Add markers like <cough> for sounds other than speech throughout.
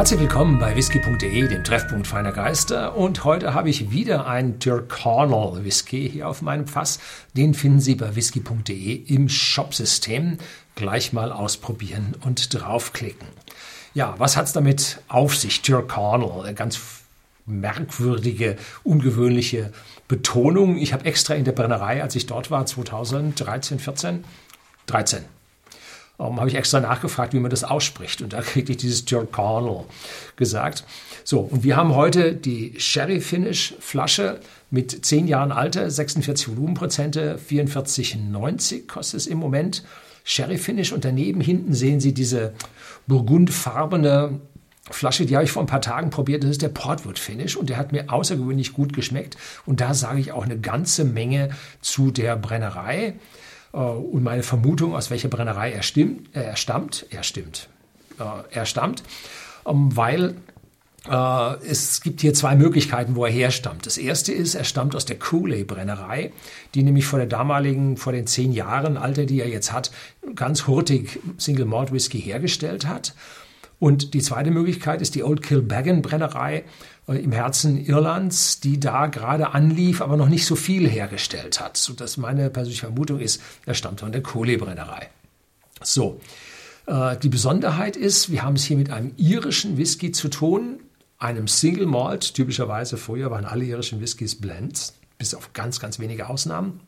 Herzlich willkommen bei whisky.de, dem Treffpunkt feiner Geister. Und heute habe ich wieder einen Tyrconnell Whisky hier auf meinem Fass. Den finden Sie bei whisky.de im Shopsystem. Gleich mal ausprobieren und draufklicken. Ja, was hat es damit auf sich? Tyrconnell, eine ganz merkwürdige, ungewöhnliche Betonung. Ich habe extra in der Brennerei, als ich dort war, 2013, 14, 13, um, habe ich extra nachgefragt, wie man das ausspricht. Und da <laughs> kriegte ich dieses Tyrconnell gesagt. So, und wir haben heute die Sherry Finish Flasche mit 10 Jahren Alter, 46 Volumenprozente, 44,90 kostet es im Moment. Sherry Finish und daneben hinten sehen Sie diese burgundfarbene Flasche, die habe ich vor ein paar Tagen probiert. Das ist der Portwood Finish und der hat mir außergewöhnlich gut geschmeckt. Und da sage ich auch eine ganze Menge zu der Brennerei. Äh, und meine Vermutung, aus welcher Brennerei er, stimmt, äh, er stammt, er stimmt, äh, er stammt, ähm, weil es gibt hier zwei Möglichkeiten, wo er herstammt. Das erste ist, er stammt aus der Cooley-Brennerei, die nämlich vor der damaligen, vor den zehn Jahren Alter, die er jetzt hat, ganz hurtig Single Malt Whisky hergestellt hat. Und die zweite Möglichkeit ist die Old Kilbeggan Brennerei äh, im Herzen Irlands, die da gerade anlief, aber noch nicht so viel hergestellt hat. Sodass meine persönliche Vermutung ist, er stammt von der Kohlebrennerei. So, äh, die Besonderheit ist, wir haben es hier mit einem irischen Whisky zu tun, einem Single Malt. Typischerweise früher waren alle irischen Whiskys Blends, bis auf ganz, ganz wenige Ausnahmen.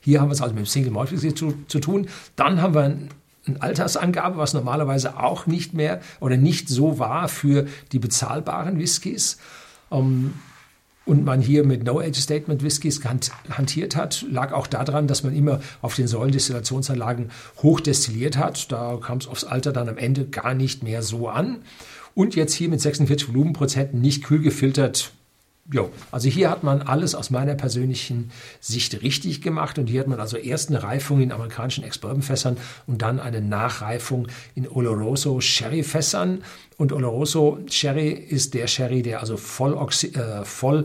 Hier haben wir es also mit dem Single Malt Whisky zu, zu tun. Dann haben wir ein eine Altersangabe, was normalerweise auch nicht mehr oder nicht so war für die bezahlbaren Whiskys. Ähm, und man hier mit No-Age-Statement Whiskys hantiert hat, lag auch daran, dass man immer auf den Säulendestillationsanlagen hochdestilliert hat. Da kam es aufs Alter dann am Ende gar nicht mehr so an. Und jetzt hier mit 46 Volumenprozenten nicht kühl gefiltert Jo, also hier hat man alles aus meiner persönlichen Sicht richtig gemacht und hier hat man also erst eine Reifung in amerikanischen Ex-Bourbon-Fässern und dann eine Nachreifung in Oloroso Sherry-Fässern. Und Oloroso Sherry ist der Sherry, der also voll, äh, voll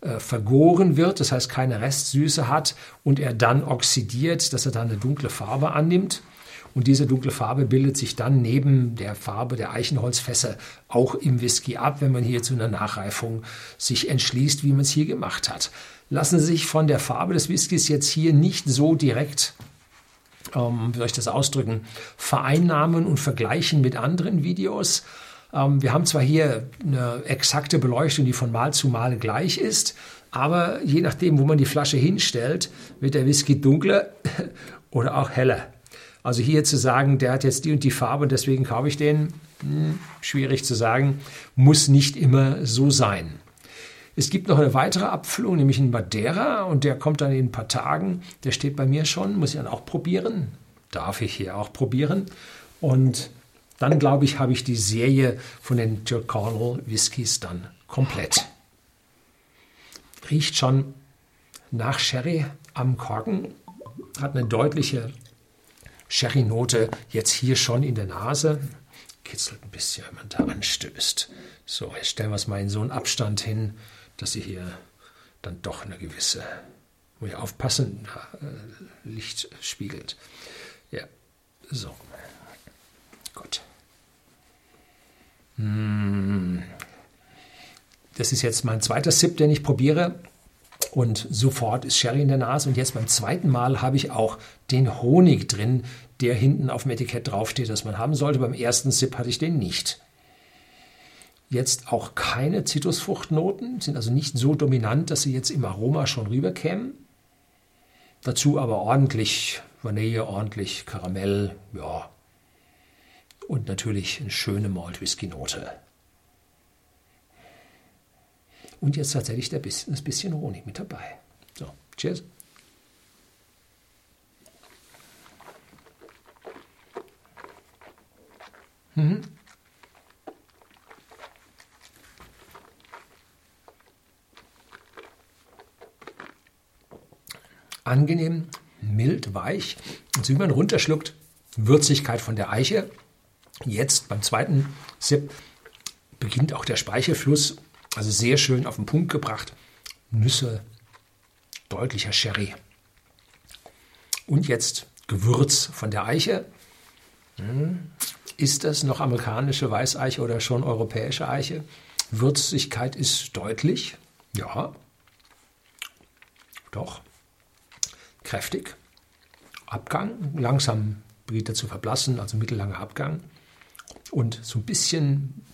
äh, vergoren wird, das heißt keine Restsüße hat und er dann oxidiert, dass er dann eine dunkle Farbe annimmt. Und diese dunkle Farbe bildet sich dann neben der Farbe der Eichenholzfässer auch im Whisky ab, wenn man hier zu einer Nachreifung sich entschließt, wie man es hier gemacht hat. Lassen Sie sich von der Farbe des Whiskys jetzt hier nicht so direkt ähm, wie soll ich das ausdrücken, vereinnahmen und vergleichen mit anderen Videos. Ähm, wir haben zwar hier eine exakte Beleuchtung, die von Mal zu Mal gleich ist, aber je nachdem, wo man die Flasche hinstellt, wird der Whisky dunkler <laughs> oder auch heller. Also hier zu sagen, der hat jetzt die und die Farbe und deswegen kaufe ich den, hm, schwierig zu sagen, muss nicht immer so sein. Es gibt noch eine weitere Abfüllung, nämlich in Madeira und der kommt dann in ein paar Tagen. Der steht bei mir schon, muss ich dann auch probieren. Darf ich hier auch probieren. Und dann, glaube ich, habe ich die Serie von den Tyrconnell Whiskys dann komplett. Riecht schon nach Sherry am Korken, hat eine deutliche Sherry-Note jetzt hier schon in der Nase. Kitzelt ein bisschen, wenn man da anstößt. So, jetzt stellen wir es mal in so einen Abstand hin, dass sie hier dann doch eine gewisse, muss ich aufpassen, äh, Licht spiegelt. Ja, so. Gut. Hm. Das ist jetzt mein zweiter Sip, den ich probiere. Und sofort ist Sherry in der Nase. Und jetzt beim zweiten Mal habe ich auch den Honig drin, der hinten auf dem Etikett draufsteht, dass man haben sollte. Beim ersten Sip hatte ich den nicht. Jetzt auch keine Zitrusfruchtnoten, sind also nicht so dominant, dass sie jetzt im Aroma schon rüberkämen. Dazu aber ordentlich Vanille, ordentlich Karamell, ja. Und natürlich eine schöne Malt-Whisky-Note. Und jetzt tatsächlich der bisschen, das bisschen Honig mit dabei. So, cheers. Mhm. Angenehm, mild, weich. Und so wie man runterschluckt, Würzigkeit von der Eiche. Jetzt beim zweiten Sip beginnt auch der Speichelfluss also sehr schön auf den Punkt gebracht. Nüsse, deutlicher Sherry. Und jetzt Gewürz von der Eiche. Hm, Ist das noch amerikanische Weißeiche oder schon europäische Eiche? Würzigkeit ist deutlich. Ja. Doch. Kräftig. Abgang. Langsam beginnt er zu verblassen, also mittellanger Abgang. Und so ein bisschen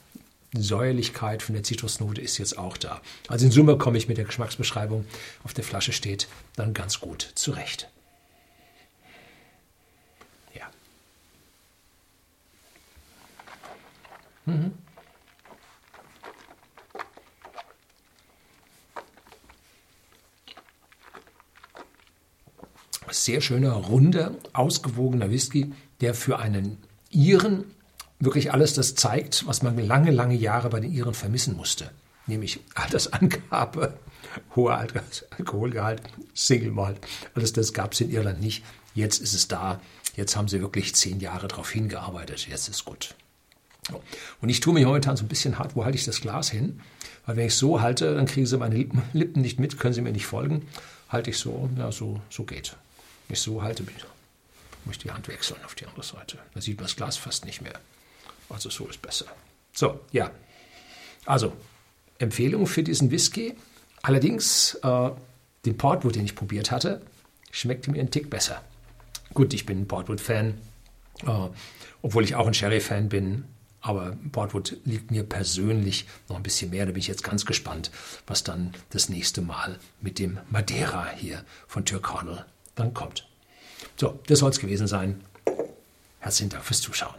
Säuerlichkeit von der Zitrusnote ist jetzt auch da. Also in Summe komme ich mit der Geschmacksbeschreibung, auf der Flasche steht, dann ganz gut zurecht. Mhm. Sehr schöner, runder, ausgewogener Whisky, der für einen Iren wirklich alles das zeigt, was man lange, lange Jahre bei den Iren vermissen musste. Nämlich Altersangabe, <laughs> hoher Alkoholgehalt, Single Malt. Alles das gab es in Irland nicht. Jetzt ist es da. Jetzt haben sie wirklich zehn Jahre darauf hingearbeitet. Jetzt ist gut. Und ich tue mich momentan so ein bisschen hart, wo halte ich das Glas hin? Weil wenn ich so halte, dann kriegen Sie meine Lippen <laughs> nicht mit, können Sie mir nicht folgen. Halte ich so, ja, so, so geht. Wenn ich so halte, muss ich die Hand wechseln auf die andere Seite. Da sieht man das Glas fast nicht mehr. Also so ist besser. So, ja. Also, Empfehlung für diesen Whisky. Allerdings, äh, den Portwood, den ich probiert hatte, schmeckte mir einen Tick besser. Gut, ich bin ein Portwood-Fan, äh, obwohl ich auch ein Sherry-Fan bin. Aber Portwood liegt mir persönlich noch ein bisschen mehr. Da bin ich jetzt ganz gespannt, was dann das nächste Mal mit dem Madeira hier von Tyrconnell dann kommt. So, das soll es gewesen sein. Herzlichen Dank fürs Zuschauen.